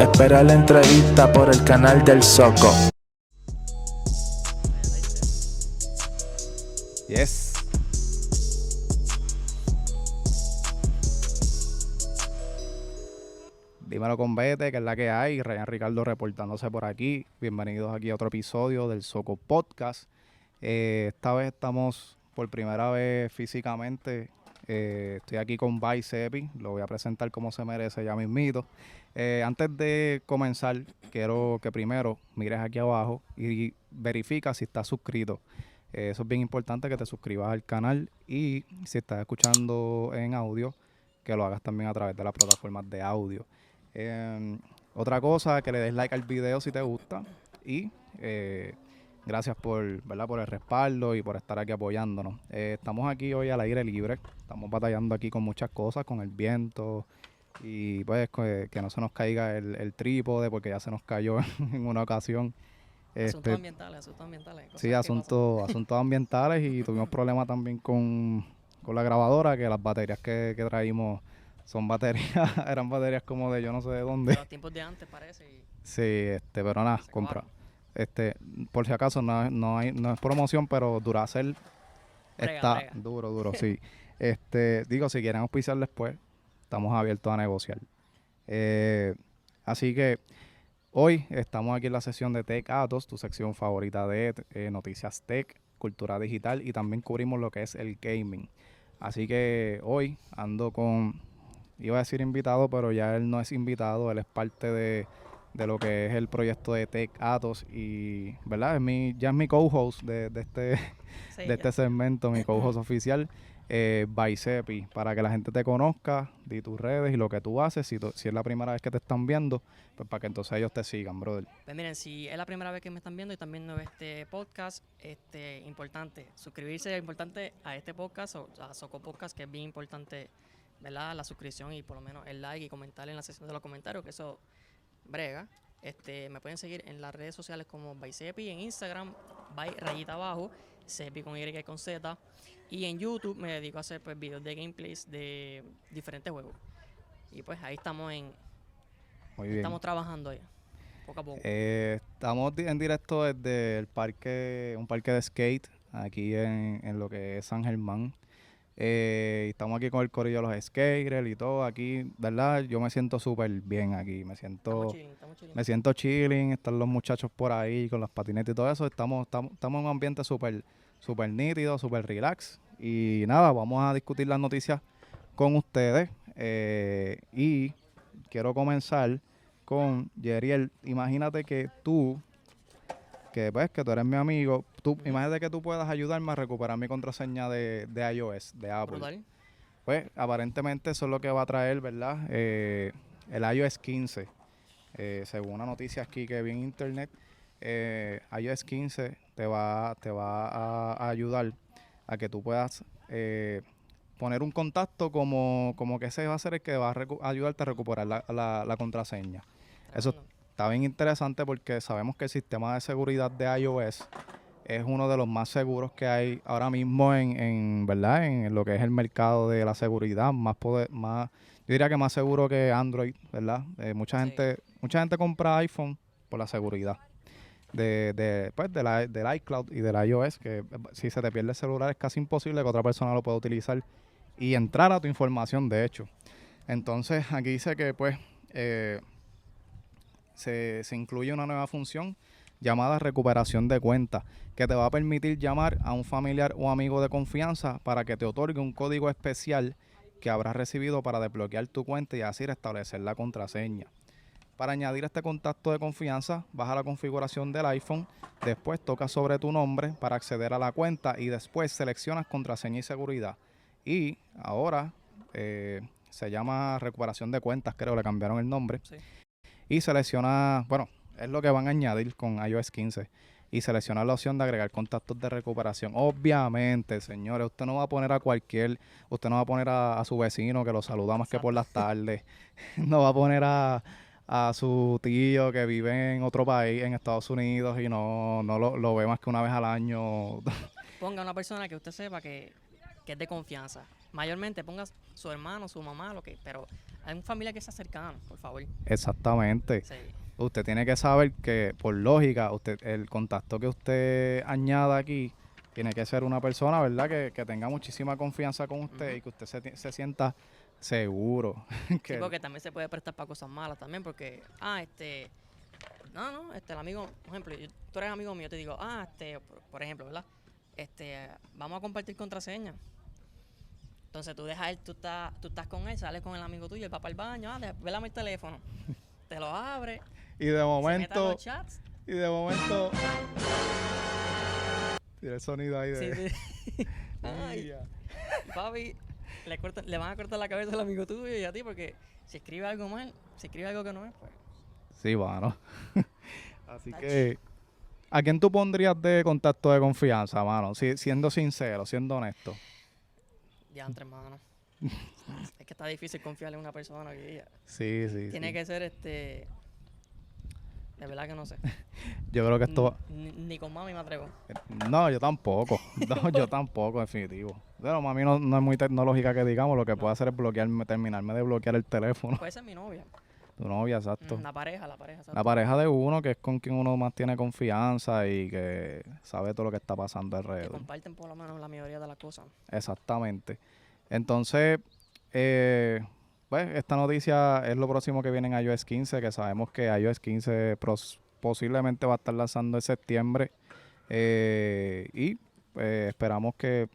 Espera la entrevista por el canal del Soco. Yes. Dímelo con Vete, que es la que hay. Ryan Ricardo reportándose por aquí. Bienvenidos aquí a otro episodio del Soco Podcast. Eh, esta vez estamos por primera vez físicamente. Eh, estoy aquí con Vice Epi. Lo voy a presentar como se merece ya mismito. Eh, antes de comenzar, quiero que primero mires aquí abajo y verifica si estás suscrito. Eh, eso es bien importante que te suscribas al canal y si estás escuchando en audio, que lo hagas también a través de las plataformas de audio. Em, otra cosa, que le des like al video si te gusta y eh, gracias por, ¿verdad? por el respaldo y por estar aquí apoyándonos. Eh, estamos aquí hoy al aire libre, estamos batallando aquí con muchas cosas, con el viento y pues que, que no se nos caiga el, el trípode porque ya se nos cayó en una ocasión. Asuntos Este, ambientales, asuntos ambientales. Sí, asuntos, asuntos ambientales y tuvimos problemas también con, con la grabadora, que las baterías que, que traímos son baterías, eran baterías como de yo no sé de dónde. De los tiempos de antes parece. y Sí, este, pero nada, compra. Este, por si acaso no, es- no hay, no es promoción, pero Duracell Brega, está brega. duro, duro, sí. Este, digo, si quieren auspiciar después, estamos abiertos a negociar. Eh, así que hoy estamos aquí en la sesión de Tech Atos, tu sección favorita de eh, noticias tech, cultura digital y también cubrimos lo que es el gaming. Así que hoy ando con, iba a decir invitado, pero ya él no es invitado, él es parte de, de lo que es el proyecto de Tech Atos y, ¿verdad? Es mi, ya es mi co-host de, de este, Sí, de este segmento, mi co-host oficial, eh, Baicepi, para que la gente te conozca, di tus redes y lo que tú haces. Si, es la primera vez que te están viendo, pues para que entonces ellos te sigan, brother. Pues miren, si es la primera vez que me están viendo y también no ve este podcast, este importante, suscribirse es importante a este podcast o a Soco Podcast, que es bien importante, ¿verdad? La suscripción y por lo menos el like y comentar en la sección de los comentarios, que eso brega. Este, me pueden seguir en las redes sociales como Baicepi, en Instagram, by rayita abajo, Cepi con Y y con Z. Y en YouTube me dedico a hacer pues videos de gameplays de diferentes juegos. Y pues ahí estamos en, Muy bien. estamos trabajando ya, poco a poco. Eh, estamos en directo desde el parque, un parque de skate, aquí en, en lo que es San Germán. Eh, estamos aquí con el corillo de los skaters y todo. Aquí, ¿verdad? Yo me siento súper bien aquí. Me siento... Estamos chilling, estamos chilling. Me siento chilling, están los muchachos por ahí con las patinetas y todo eso. Estamos, estamos, estamos en un ambiente súper súper nítido, súper relax. Y nada, vamos a discutir las noticias con ustedes. eh, y quiero comenzar con Yeriel. Imagínate que tú, que pues que tú eres mi amigo, tú, imagínate que tú puedas ayudarme a recuperar mi contraseña de, de iOS, de Apple. Brutal. Pues aparentemente eso es lo que va a traer, ¿verdad? Eh, el iOS 15. Eh, según una noticia aquí que vi en internet, eh, iOS 15 te va, te va a, a ayudar a que tú puedas eh, poner un contacto como, como que ese va a ser el que va a ayudarte a recuperar la, la- la contraseña. Eso. Está bien interesante porque sabemos que el sistema de seguridad de iOS es uno de los más seguros que hay ahora mismo en, en verdad en lo que es el mercado de la seguridad más poder, más yo diría que más seguro que Android verdad Eh, mucha Sí. gente mucha gente compra iPhone por la seguridad de, de, pues, de la- del iCloud y del iOS que eh, si se te pierde el celular es casi imposible que otra persona lo pueda utilizar y entrar a tu información de hecho. Entonces aquí dice que pues eh, se, incluye una nueva función llamada recuperación de cuenta, que te va a permitir llamar a un familiar o amigo de confianza para que te otorgue un código especial que habrás recibido para desbloquear tu cuenta y así restablecer la contraseña. Para añadir este contacto de confianza, baja la configuración del iPhone, después toca sobre tu nombre para acceder a la cuenta y después seleccionas contraseña y seguridad. Y ahora eh, se llama recuperación de cuentas, creo, le cambiaron el nombre. Y selecciona, bueno, es lo que van a añadir con iOS 15 y selecciona la opción de agregar contactos de recuperación. Obviamente, señores, usted no va a poner a cualquier, usted no va a poner a, a su vecino que lo saluda más que por las tardes, no va a poner a, a su tío que vive en otro país, en Estados Unidos y no, no lo, lo ve más que una vez al año. Ponga una persona que usted sepa que, que es de confianza. Mayormente ponga su hermano, su mamá, lo que, pero Hay una familia que se cercana, por favor. Exactamente. Sí. Usted tiene que saber que, por lógica, usted el contacto que usted añada aquí tiene que ser una persona, ¿verdad? Que, que tenga muchísima confianza con usted y que usted se, se sienta seguro. que Sí, porque también se puede prestar para cosas malas también, porque, ah, este, no, no, este, el amigo, por ejemplo, yo- tú eres amigo mío, te digo, ah, este, por, por ejemplo, ¿verdad? Este, vamos a compartir contraseña. Entonces tú dejas él, tú estás, tú estás con él, sales con el amigo tuyo, él va para el baño, ah, velame el teléfono, te lo abre, y de momento, los chats, y de momento... Tiene el sonido ahí sí, de... sí. Ay, Mira. papi, le, le van a cortar la cabeza al amigo tuyo y a ti, porque si escribe algo mal, si escribe algo que no es, pues, Sí, mano. Así que, ¿a quién tú pondrías de contacto de confianza, mano? Si- siendo sincero, siendo honesto. Diantre, hermano. es que está difícil confiarle en una persona día. Sí, sí. Tiene sí. que ser este. De verdad que no sé. Yo creo que esto... Ni, ni con mami me atrevo. No, yo tampoco. No, yo tampoco, definitivo. Pero mami no, no es muy tecnológica que digamos. Lo que puede hacer es bloquearme, terminarme de bloquear el teléfono. Puede ser mi novia. Tu novia, exacto. La pareja, la pareja. exacto. La pareja de uno, que es con quien uno más tiene confianza y que sabe todo lo que está pasando Que alrededor. comparten por lo menos la mayoría de las cosas. Exactamente. Entonces, eh, pues esta noticia es lo próximo que viene en iOS 15, que sabemos que iOS 15 pros- posiblemente va a estar lanzando en septiembre. eh, y eh, esperamos que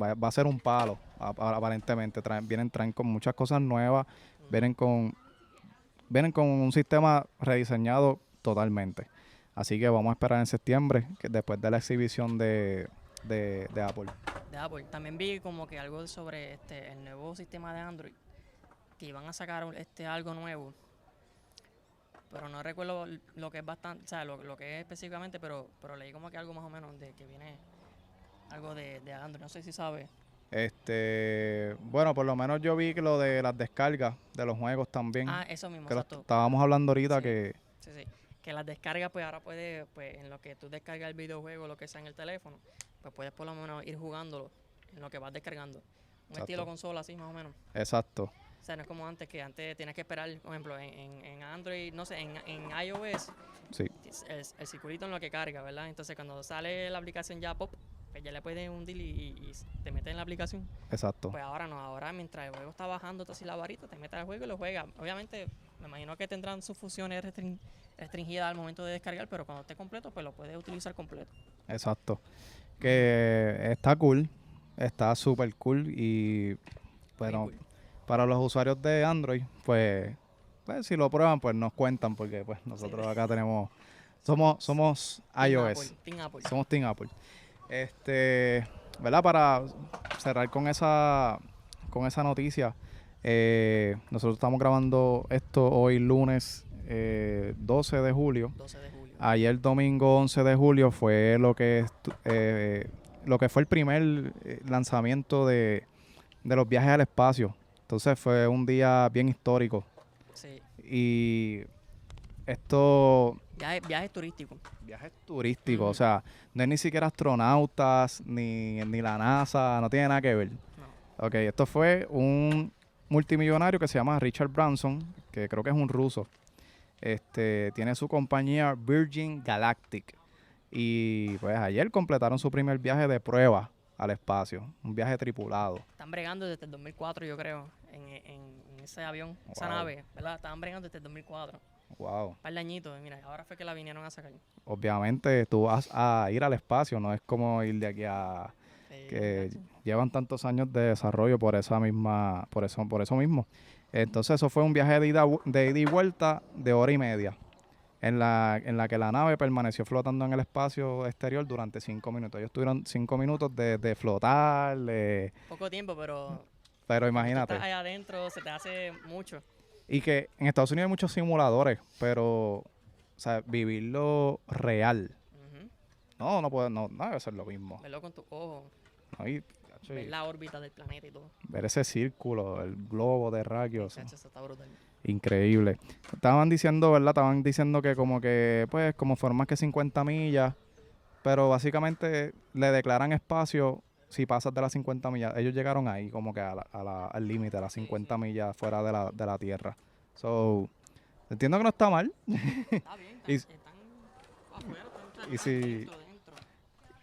va, va a ser un palo, ap- aparentemente. Traen, vienen, traen con muchas cosas nuevas, vienen con, vienen con un sistema rediseñado totalmente. Así que vamos a esperar en septiembre, que después de la exhibición de, de, Apple. También vi como que algo sobre este el nuevo sistema de Android. Que iban a sacar este algo nuevo. Pero no recuerdo lo que es bastante, o sea, lo, lo que es específicamente, pero, pero leí como que algo más o menos de que viene algo de, de Android. No sé si sabes. Este, bueno, por lo menos yo vi que lo de las descargas de los juegos también. Ah, eso mismo, que estábamos hablando ahorita Sí. que Sí, sí. Que las descargas, pues ahora puedes, pues en lo que tú descargas el videojuego, lo que sea en el teléfono, pues puedes por lo menos ir jugándolo en lo que vas descargando. Un Exacto. estilo consola así, más o menos. exacto. O sea, no es como antes, que antes tienes que esperar, por ejemplo, en, en, en Android, no sé, en, en iOS, Sí, el, el circulito en lo que carga, ¿verdad? Entonces cuando sale la aplicación ya pop, ya le puedes hundir y, y- y te metes en la aplicación. exacto. Pues ahora no, ahora mientras el juego está bajando así la varita, te metes al juego y lo juegas. Obviamente, me imagino que tendrán sus funciones restrin- restringidas al momento de descargar, pero cuando esté completo, pues lo puedes utilizar completo. Exacto. Que está cool, está súper cool y bueno, cool. para los usuarios de Android, pues, pues si lo prueban, pues nos cuentan porque pues nosotros acá tenemos somos somos Team iOS. Apple, Team Apple. Somos Team Apple. Este, ¿verdad? Para cerrar con esa, con esa noticia, eh, nosotros estamos grabando esto hoy lunes eh, 12 de julio. 12 de julio. Ayer domingo 11 de julio fue lo que eh, lo que fue el primer eh, lanzamiento de, de los viajes al espacio. Entonces fue un día bien histórico Sí. y esto Viajes, viajes turísticos. viajes turísticos, o sea, no es ni siquiera astronautas, ni, ni la NASA, no tiene nada que ver. No. Ok, esto fue un multimillonario que se llama Richard Branson, que creo que es un ruso. Este, tiene su compañía Virgin Galactic. Y pues ayer completaron su primer viaje de prueba al espacio, un viaje tripulado. Están bregando desde el 2004, yo creo, en, en- en ese avión, esa Wow. nave, ¿verdad? Estaban bregando desde el 2004. Wow. Un par de añitos, y mira, ahora fue que la vinieron a sacar. Obviamente tú vas a ir al espacio, no es como ir de aquí a que llevan tantos años de desarrollo por esa misma, por eso, por eso mismo. Entonces eso fue un viaje de ida, de ida y vuelta de hora y media, en la, en la que la nave permaneció flotando en el espacio exterior durante cinco minutos. Ellos tuvieron cinco minutos de, de flotar, de- Poco tiempo, pero pero imagínate. estás allá adentro, se te hace mucho. Y que en Estados Unidos hay muchos simuladores, pero o sea, vivirlo real. No, no puede, no, no debe ser lo mismo. Verlo con chacho, y ver la órbita del planeta y todo. ver ese círculo, el globo de rayos. Chacho, eso está brutal. Increíble. Estaban diciendo, ¿verdad? Estaban diciendo que como que, pues, como fueron más que 50 millas, pero básicamente le declaran espacio si pasas de las 50 millas, ellos llegaron ahí como que a la- a la- al límite, a las Sí, 50 millas fuera de la, de la Tierra. So, entiendo que no está mal. Está bien, Y- están, afuera, están, y si- dentro, dentro.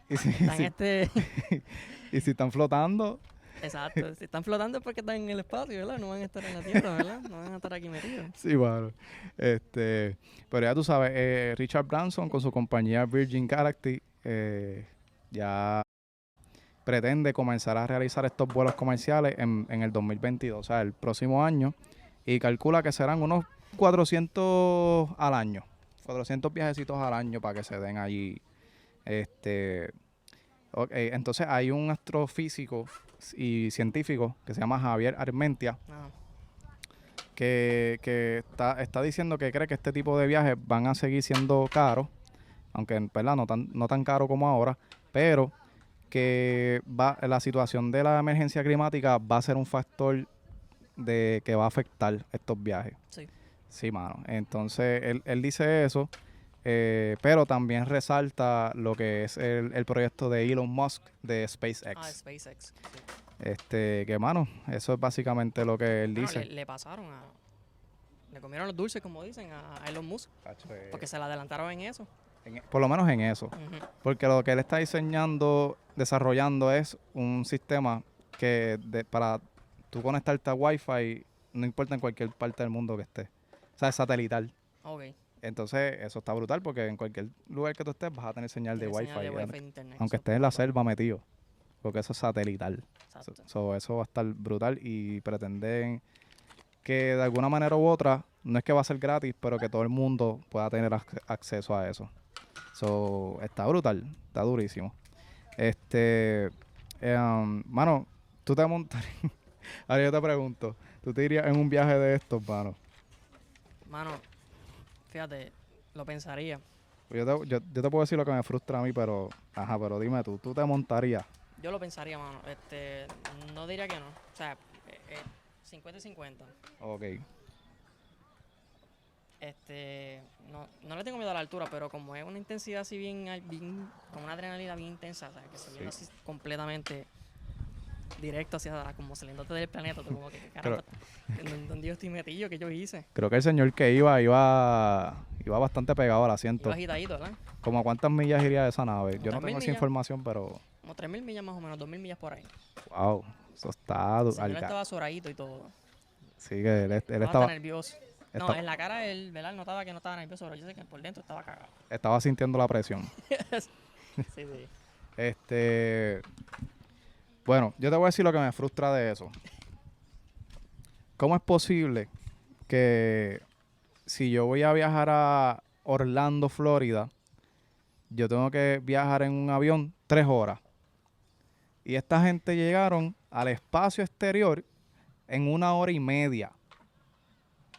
Y si, Están si- este, y si están flotando, exacto, si están flotando es porque están en el espacio, ¿verdad? No van a estar en la Tierra, ¿verdad? No van a estar aquí metidos. sí, bueno. Este, pero ya tú sabes, eh, Richard Branson con su compañía Virgin Galactic eh, ya pretende comenzar a realizar estos vuelos comerciales en, en el 2022, o sea, el próximo año, y calcula que serán unos 400 al año, 400 viajecitos al año para que se den allí. Este, ok, entonces hay un astrofísico y científico que se llama Javier Armentia, que, que está, está diciendo que cree que este tipo de viajes van a seguir siendo caros, aunque ¿verdad? No, tan, no tan caro como ahora, pero que va, la situación de la emergencia climática va a ser un factor de que va a afectar estos viajes. sí. Sí, mano. Entonces, él, él dice eso, eh, pero también resalta lo que es el, el proyecto de Elon Musk de SpaceX. Ah, SpaceX. sí. Este, que, mano, eso es básicamente lo que él Bueno, dice. le, le pasaron a... Le comieron los dulces, como dicen, a Elon Musk, eh, porque se le adelantaron en eso. En- por lo menos en eso. Porque lo que él está diseñando, desarrollando es un sistema que de- para tú conectarte a Wi-Fi, no importa en cualquier parte del mundo que estés. O sea, es satelital. Ok. Entonces, eso está brutal porque en cualquier lugar que tú estés vas a tener señal de Wi-Fi. de Wi-Fi internet. aunque estés en la selva metido. Porque eso es satelital. So- eso va a estar brutal y pretenden que de alguna manera u otra, no es que va a ser gratis, pero que todo el mundo pueda tener ac- acceso a eso. So, está brutal, está durísimo. Este, eh, um, mano, tú te montarías, ahora yo te pregunto, ¿tú te irías en un viaje de estos, mano? Mano, fíjate, lo pensaría. Yo te, yo, yo te puedo decir lo que me frustra a mí, pero, ajá, pero dime tú, ¿tú te montarías? Yo lo pensaría, mano. Este, no diría que no. O sea, eh, eh, 50 y 50. Ok, Este, no, no le tengo miedo a la altura, pero como es una intensidad así bien, bien con una adrenalina bien intensa, o sea, que se viene así completamente directo hacia como saliéndote del planeta, tú como que, ¿qué caramba, ¿en dónde- yo estoy metido? ¿Qué yo hice? creo que el señor que iba, iba, iba bastante pegado al asiento. Iba agitadito, ¿verdad? ¿Como a cuántas millas iría esa nave? Yo no 3.000 tengo esa información, pero, Como 3.000 millas más o menos, 2.000 millas por ahí. wow, eso está... El señor estaba zoradito y todo. Sí, que él, él Estaba, estaba, nervioso. No, estaba- en la cara él, ¿verdad? Notaba que no estaba nervioso, pero yo sé que por dentro estaba cagado. estaba sintiendo la presión. Sí, sí. Este. Bueno, yo te voy a decir lo que me frustra de eso. ¿Cómo es posible que si yo voy a viajar a Orlando, Florida, yo tengo que viajar en un avión tres horas? Y esta gente llegaron al espacio exterior en una hora y media.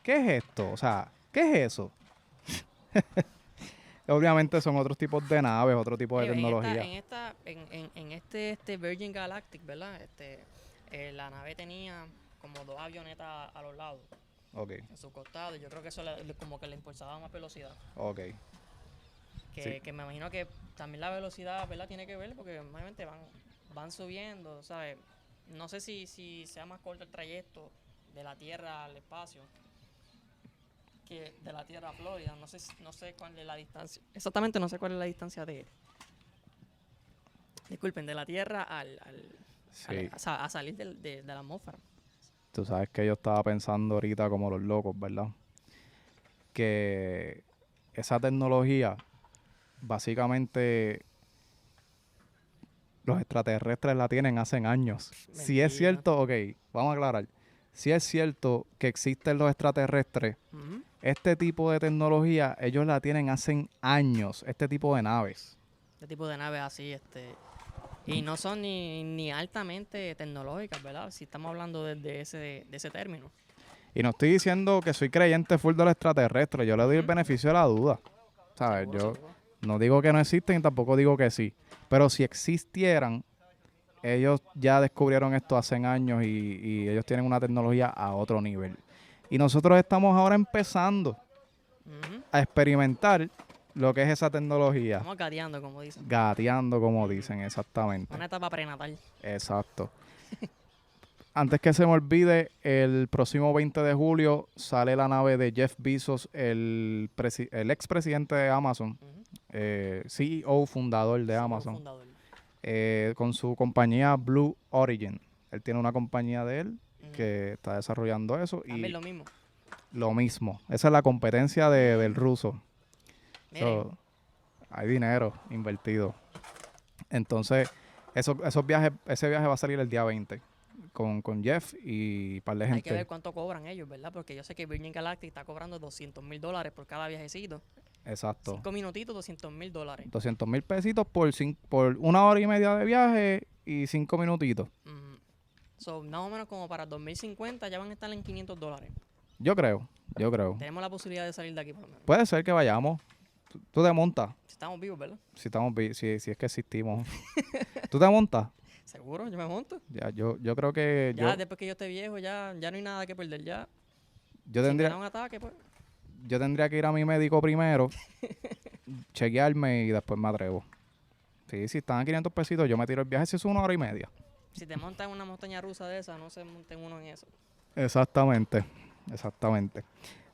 ¿Qué es esto? O sea, ¿qué es eso? Obviamente son otros tipos de naves, otro tipo de en tecnología. esta- En, esta, en, este, este Virgin Galactic, ¿verdad? Este, eh, la nave tenía como dos avionetas a los lados, Ok, en su costado. Yo creo que eso le- le- como que le impulsaba más velocidad. ok. Que, Sí. que me imagino que también la velocidad, ¿verdad? Tiene que ver porque obviamente van, van subiendo, ¿sabes? No sé si, si sea más corto el trayecto de la Tierra al espacio que de la Tierra a Florida. No sé, no sé cuál es la distancia. Exactamente no sé cuál es la distancia de... Disculpen, de la Tierra al... al- Sí. al- a, sa- a salir del- de, de la atmósfera. Tú sabes que yo estaba pensando ahorita como los locos, ¿verdad? Que esa tecnología, básicamente, los extraterrestres la tienen hace años. Si es cierto, ok, vamos a aclarar. Si es cierto que existen los extraterrestres. Este tipo de tecnología ellos la tienen hace años, este tipo de naves. Este tipo de naves así, este... Y no son ni, ni altamente tecnológicas, ¿verdad? Si estamos hablando de, de ese, de ese término. Y no estoy diciendo que soy creyente full de los extraterrestres, yo le doy el beneficio de la duda. ¿Sabes? Yo. No digo que no existen y tampoco digo que sí. Pero si existieran, ellos ya descubrieron esto hace años y, y ellos tienen una tecnología a otro nivel. Y nosotros estamos ahora empezando a experimentar lo que es esa tecnología. Estamos gateando, como dicen. Gateando, como dicen, exactamente. Una etapa prenatal. Exacto. Antes que se me olvide, el próximo 20 de julio sale la nave de Jeff Bezos, el, el expresidente de Amazon, eh, CEO, fundador de CEO Amazon, fundador. eh, con su compañía Blue Origin. Él tiene una compañía de él Que está desarrollando eso y lo mismo. lo mismo. Esa es la competencia de- del ruso. So, hay dinero invertido. Entonces, eso- esos viajes, ese viaje va a salir el día 20 con, con Jeff y par de hay que gente. ver cuánto cobran ellos, ¿verdad? Porque yo sé que Virgin Galactic está cobrando 200 mil dólares por cada viajecito. Exacto. Cinco minutitos, 200 mil dólares. 200 mil pesitos por, cin- por una hora y media de viaje y cinco minutitos. Ujú. So, más o menos como para 2050 ya van a estar en 500 dólares. Yo creo, yo creo. Tenemos la posibilidad de salir de aquí por lo menos. Puede ser que vayamos. Tú- Tú te montas, Si estamos vivos, ¿verdad? si estamos vi- si, si es que existimos. ¿Tú te montas? Seguro, yo me monto. Ya, yo, yo creo que Ya yo, después que yo esté viejo, ya, ya no hay nada que perder. Ya, yo si me da tendría, un ataque, pues. yo tendría que ir a mi médico primero, chequearme y después me atrevo. Sí, si están a 500 pesitos, yo me tiro el viaje si es una hora y media. Si te montas en una montaña rusa de esa, no se monten uno en eso. Exactamente, exactamente.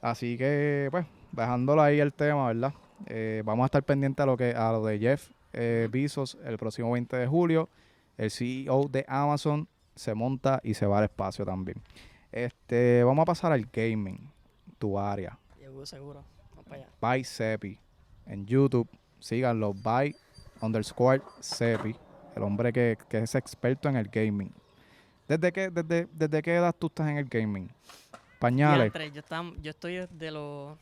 Así que, pues, dejándolo ahí el tema, ¿verdad? Eh, vamos a estar pendientes a lo que a lo de Jeff eh, Bezos el próximo 20 de julio. El CEO de Amazon se monta y se va al espacio también. Este, vamos a pasar al gaming, tu área. Seguro, seguro. Vamos para allá. by Sepi en YouTube. Síganlo, by underscore Sepi, el hombre que, que es experto en el gaming. ¿Desde qué, desde, ¿Desde qué edad tú estás en el gaming? Pañales. Yo, estam- yo estoy desde los.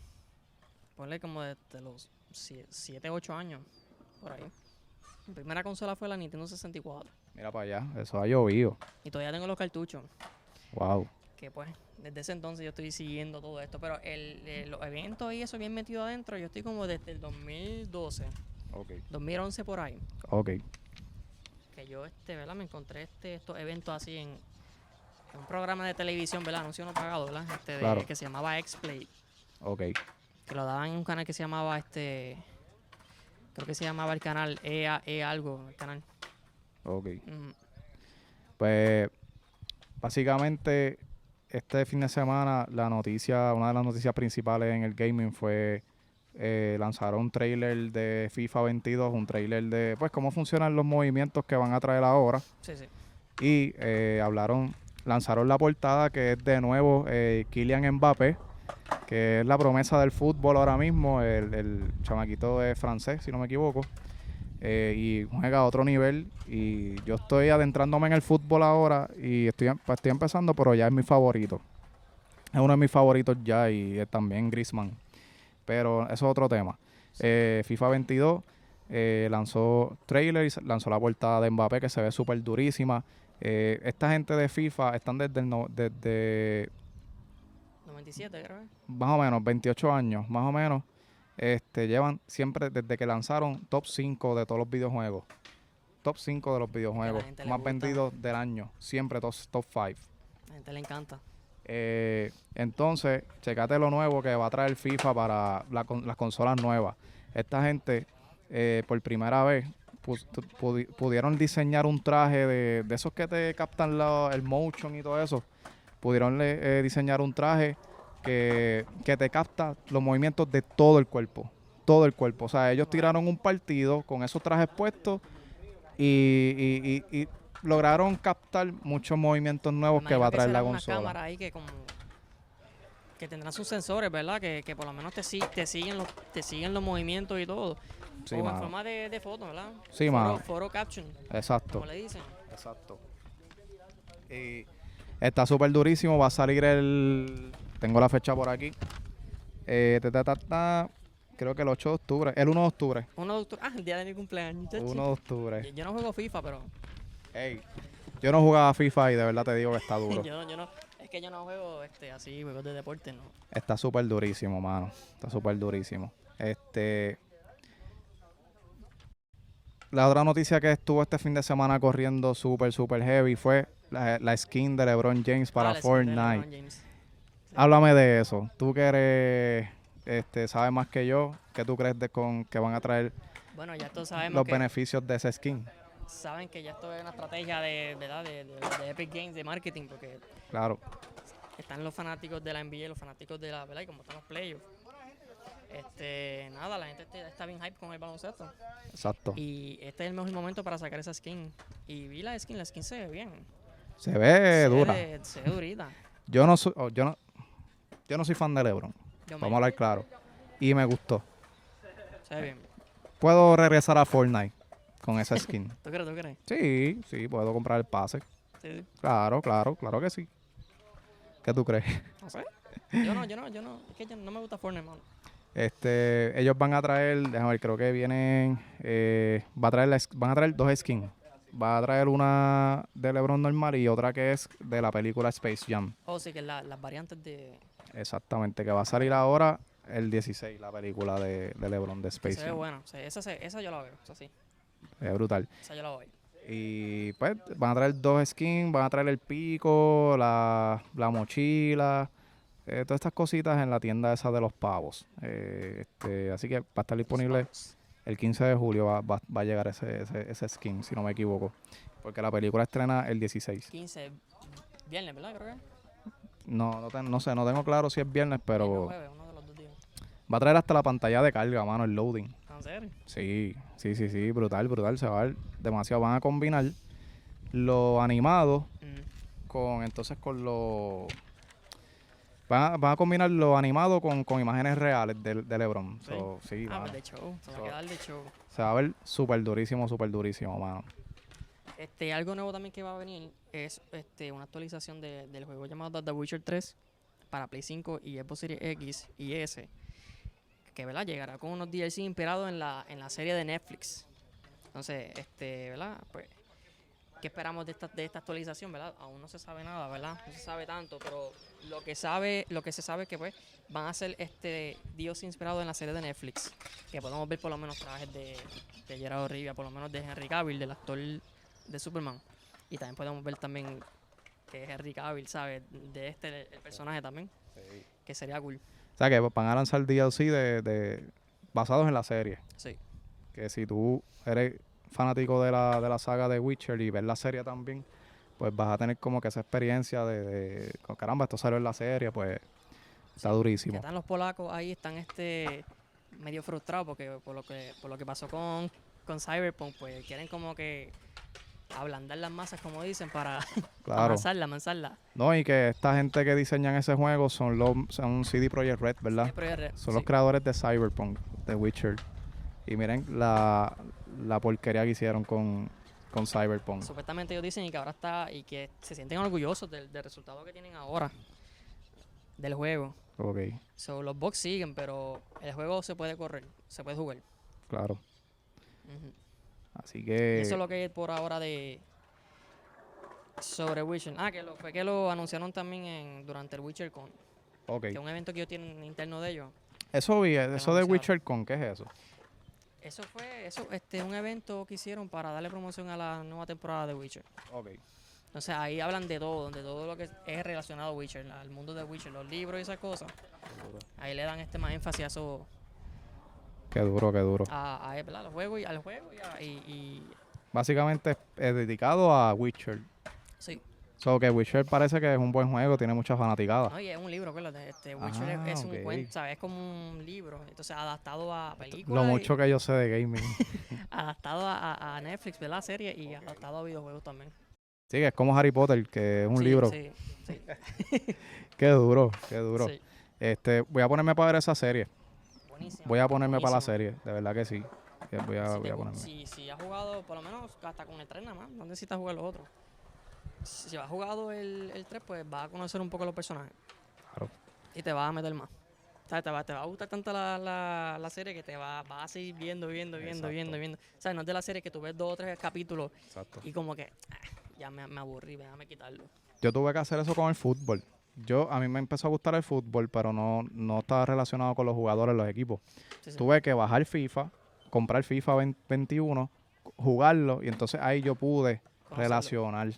Ponle como desde los 7, 8 años. Por ahí. Mi primera consola fue la Nintendo 64. Mira para allá, eso ha llovido. Y todavía tengo los cartuchos. Wow. Que pues, desde ese entonces yo estoy siguiendo todo esto. Pero el, eh, los eventos y eso bien metido adentro, yo estoy como desde el 2012, Ok. 2011 por ahí. Ok. Que yo, este, ¿verdad? Me encontré este, estos eventos así en, en un programa de televisión, ¿verdad? Anuncio no pagado, ¿verdad? Este, de- Claro. que se llamaba X-Play. Ok. que lo daban en un canal que se llamaba este creo que se llamaba el canal E, e algo el canal Ok. Mm, Pues básicamente este fin de semana la noticia, una de las noticias principales en el gaming fue eh, lanzaron un trailer de FIFA 22, un trailer de pues cómo funcionan los movimientos que van a traer ahora sí sí y eh, hablaron, lanzaron la portada que es de nuevo eh, Kylian Mbappé, que es la promesa del fútbol ahora mismo, el, el chamaquito es francés, si no me equivoco, eh, y juega a otro nivel. Y yo estoy adentrándome en el fútbol ahora y estoy, em- pues, estoy empezando, pero ya es mi favorito. Es uno de mis favoritos ya y es también Griezmann. Pero eso es otro tema. Eh, FIFA 22 eh, lanzó trailer y s- lanzó la portada de Mbappé que se ve súper durísima. Eh, esta gente de FIFA están desde, el no- desde 97 creo más o menos 28 años, más o menos. Este, llevan siempre desde que lanzaron top 5 de todos los videojuegos. Top 5 de los videojuegos más vendidos del año. Siempre top, top 5. a la gente le encanta Eh, entonces, checate lo nuevo que va a traer FIFA para la las consolas nuevas. Esta gente, eh, por primera vez, pudi- pudieron diseñar un traje de, esos que te captan la- el motion y todo eso. Pudieron eh, diseñar un traje que, te capta los movimientos de todo el cuerpo. Todo el cuerpo. O sea, ellos tiraron un partido con esos trajes puestos y lograron captar muchos movimientos nuevos que va a traer la será una consola. cámara ahí que como que tendrán sus sensores verdad que, que por lo menos te, si- te siguen los te siguen los movimientos y todo Sí, o en forma de, de foto verdad Sí, foro, mano. foro caption Exacto. como le dicen Exacto. Y está súper durísimo. Va a salir el. Tengo la fecha por aquí. Eh, ta, ta, ta, ta, creo que el 8 de octubre. El 1 de octubre. 1 de octubre ah el día de mi cumpleaños chachi. 1 de octubre. yo, yo no juego FIFA pero Ey, yo no jugaba FIFA y de verdad te digo que está duro. yo, yo no es que yo no juego este así juegos de deporte no Está súper durísimo, mano. Está súper durísimo. Este. La otra noticia que estuvo este fin de semana corriendo súper, súper heavy fue la, la skin de LeBron James para Ah, la skin de LeBron Fortnite. Háblame de eso. Tú que eres este, sabe más que yo. ¿Qué tú crees de con que van a traer Bueno, ya todos sabemos los que beneficios de ese skin? Saben que ya esto es una estrategia de, ¿verdad? De, de- de Epic Games de marketing, porque Claro, están los fanáticos de la NBA, los fanáticos de la, ¿verdad? Y como están los playoffs. Este, nada, la gente está- bien hype con el baloncesto. exacto. Y este es el mejor momento para sacar esa skin. Y vi la skin, la skin se ve bien. Se ve se dura. se ve durita. Yo no soy, oh, yo no, yo no soy fan de LeBron. Yo me- Vamos a hablar claro. Y me gustó. Se ve bien. Puedo regresar a Fortnite con esa skin. ¿Tú crees? ¿Tú crees? sí, sí, puedo comprar el pase. Sí. Claro, claro, claro que sí. ¿Qué tú crees? No sé. Yo no, yo no, yo no. Es que yo no me gusta Fortnite, mano. Este, ellos van a traer, déjame ver, creo que vienen, eh, va a traer la van a traer dos skins. Va a traer una de LeBron normal y otra que es de la película Space Jam. Oh, sí, que la- las variantes de. Exactamente, que va a salir ahora el 16, la película de, de LeBron de Space se ve Jam. bueno. Sí, esa, esa yo la veo, esa sí. Es brutal. Esa yo la voy. Y pues van a traer dos skins, van a traer el pico, la, la mochila, eh, todas estas cositas en la tienda esa de los pavos. Eh, este, así que va a estar disponible el 15 de julio, va, va- va a llegar ese, ese, ese skin, si no me equivoco. Porque la película estrena el 16. 15 viernes, ¿verdad? Creo que. No, no, no sé, no tengo claro si es viernes, pero jueves, uno de los dos días. va a traer hasta la pantalla de carga, mano, el loading. ¿En serio? Sí, sí, sí, sí, brutal, brutal. Se va a ver demasiado. Van a combinar lo animado Mm. con entonces con lo van a, van a combinar lo animado con, con imágenes reales de, de LeBron. Sí. So, sí, Ah, pues de show. Se va a quedar de show. se va a ver súper durísimo, súper durísimo, mano. Este, algo nuevo también que va a venir es este, una actualización de- del juego llamado The Witcher 3 para Play 5 y Xbox Series X y S. Que ¿verdad? llegará con unos DLC inspirados en la, en la serie de Netflix. Entonces, este, ¿verdad? Pues, ¿qué esperamos de esta, de esta actualización, verdad? Aún no se sabe nada, ¿verdad? No se sabe tanto, pero lo que sabe, lo que se sabe es que pues van a ser este DLC inspirados en la serie de Netflix. Que podemos ver por lo menos trajes de, de Gerardo Rivia, por lo menos de Henry Cavill, del actor de Superman. Y también podemos ver también que es Henry Cavill, ¿sabes? De este el personaje también. Que sería cool. O sea que van a lanzar DLC de, de basados en la serie. Sí. Que si tú eres fanático de la, de la saga de Witcher y ves la serie también, pues vas a tener como que esa experiencia de, de "Oh, caramba, esto salió en la serie, pues está Que durísimo. están los polacos ahí, están este medio frustrados porque por lo que por lo que pasó con, con Cyberpunk, pues quieren como que ablandar las masas, como dicen, para Claro. amansarla. No, y que esta gente que diseñan ese juego son los son CD Projekt Red, ¿verdad? Siempre es re- Son sí. los creadores de Cyberpunk, de Witcher. Y miren la, la porquería que hicieron con, con Cyberpunk. Supuestamente ellos dicen y que ahora está y que se sienten orgullosos del, del resultado que tienen ahora del juego. Ok, So, los box siguen, pero el juego se puede correr, se puede jugar. claro. Así que eso es lo que hay por ahora de sobre Witcher. Ah, que lo, fue que lo anunciaron también en, durante el Witcher Con, ok. que es un evento que ellos tienen interno de ellos. Eso vi, eso de anunciaron. Witcher con, ¿qué es eso? Eso fue eso, este, un evento que hicieron para darle promoción a la nueva temporada de Witcher. Ok. Entonces ahí hablan de todo, de todo lo que es relacionado a Witcher, al mundo de Witcher, los libros y esas cosas. Ahí le dan este más énfasis a eso, Qué duro, qué duro. a, a, ¿verdad? al juego y al juego y, a- y- Básicamente es, es dedicado a Witcher. sí. So que Witcher parece que es un buen juego, tiene mucha fanaticada. No, y es un libro, acuérdate, este Witcher es- Ah, es, ok. un cuento, ¿sabes? Es como un libro, entonces adaptado a películas, Lo y- mucho que yo sé de gaming. adaptado a, a- a Netflix, ¿verdad? Serie y adaptado a videojuegos también. sí, que es como Harry Potter, que es un Sí, libro. Sí, sí, Qué duro, qué duro. sí. Este, voy a ponerme para ver esa serie. Voy a ponerme para la serie, de verdad que sí. Voy a, si, voy te a gu- ponerme. si, si has jugado, por lo menos hasta con el 3 nada más, no necesitas jugar los otros. Si has jugado el, el 3, pues vas a conocer un poco los personajes. Claro. Y te vas a meter más. O sea, te va, te va a gustar tanto la, la, la serie que te va, vas a seguir viendo, viendo, viendo, Exacto. viendo, viendo. O sea, no es de la serie que tú ves dos o tres capítulos Exacto. y como que ah, ya me, me aburrí, déjame quitarlo. Yo tuve que hacer eso con el fútbol. Yo, a mí me empezó a gustar el fútbol, pero no, no estaba relacionado con los jugadores, los equipos. Sí, sí. Tuve que bajar FIFA, comprar FIFA 20 21, jugarlo, y entonces ahí yo pude Conocerlo. relacionar.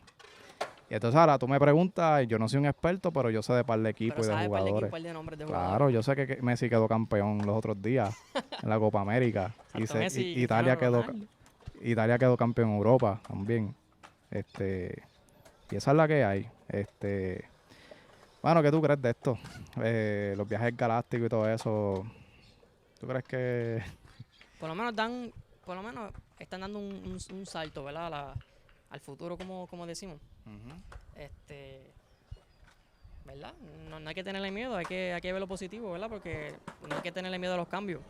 Y entonces ahora tú me preguntas, yo no soy un experto, pero yo sé de par de equipos y de jugadores. equipos, par de nombres de Claro, yo sé que que Messi quedó campeón los otros días en la Copa América. y se- Messi, y- Italia quedó. Italia quedó campeón en Europa también. Este, y esa es la que hay. Este, bueno, ¿qué tú crees de esto? Eh, los viajes galácticos y todo eso. ¿Tú crees que Por lo menos dan, por lo menos están dando un, un- un salto, ¿verdad? La- al futuro, como, como decimos. Este, ¿verdad? No, no hay que tenerle miedo, hay que, hay que ver lo positivo, ¿verdad? Porque no hay que tenerle miedo a los cambios.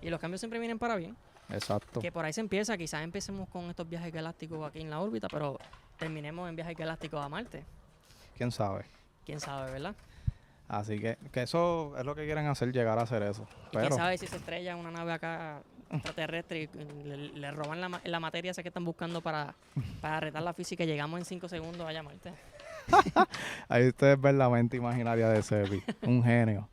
Y los cambios siempre vienen para bien. Exacto. Que por ahí se empieza, quizás empecemos con estos viajes galácticos aquí en la órbita, pero terminemos en viajes galácticos a Marte. ¿Quién sabe? Quién sabe, ¿verdad? Así que, que eso es lo que quieren hacer, llegar a hacer eso. Pero quién sabe si se estrella una nave acá extraterrestre y le, le roban la, la materia esa que están buscando para, para retar la física y llegamos en cinco segundos a Marte. ahí ustedes ven la mente imaginaria de Sepi. un genio.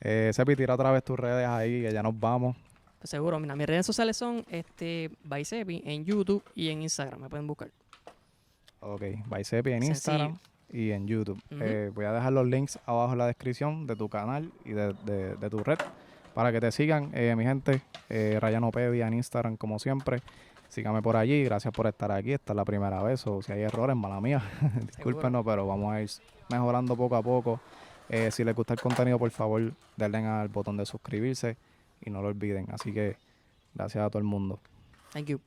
Eh, Sepi, tira otra vez tus redes ahí, que ya nos vamos. Pues seguro, mira, mis redes sociales son este Baicepi en YouTube y en Instagram, me pueden buscar. Ok, Baicepi en Sencillo. Instagram y en YouTube. Eh, voy a dejar los links abajo en la descripción de tu canal y de, de- de tu red para que te sigan, eh, mi gente. Eh, Rayanopedia en Instagram, como siempre. Síganme por allí. Gracias por estar aquí. Esta es la primera vez. O si hay errores, mala mía. Discúlpenos, pero vamos a ir mejorando poco a poco. Eh, si les gusta el contenido, por favor, denle al botón de suscribirse y no lo olviden. Así que gracias a todo el mundo. Thank you.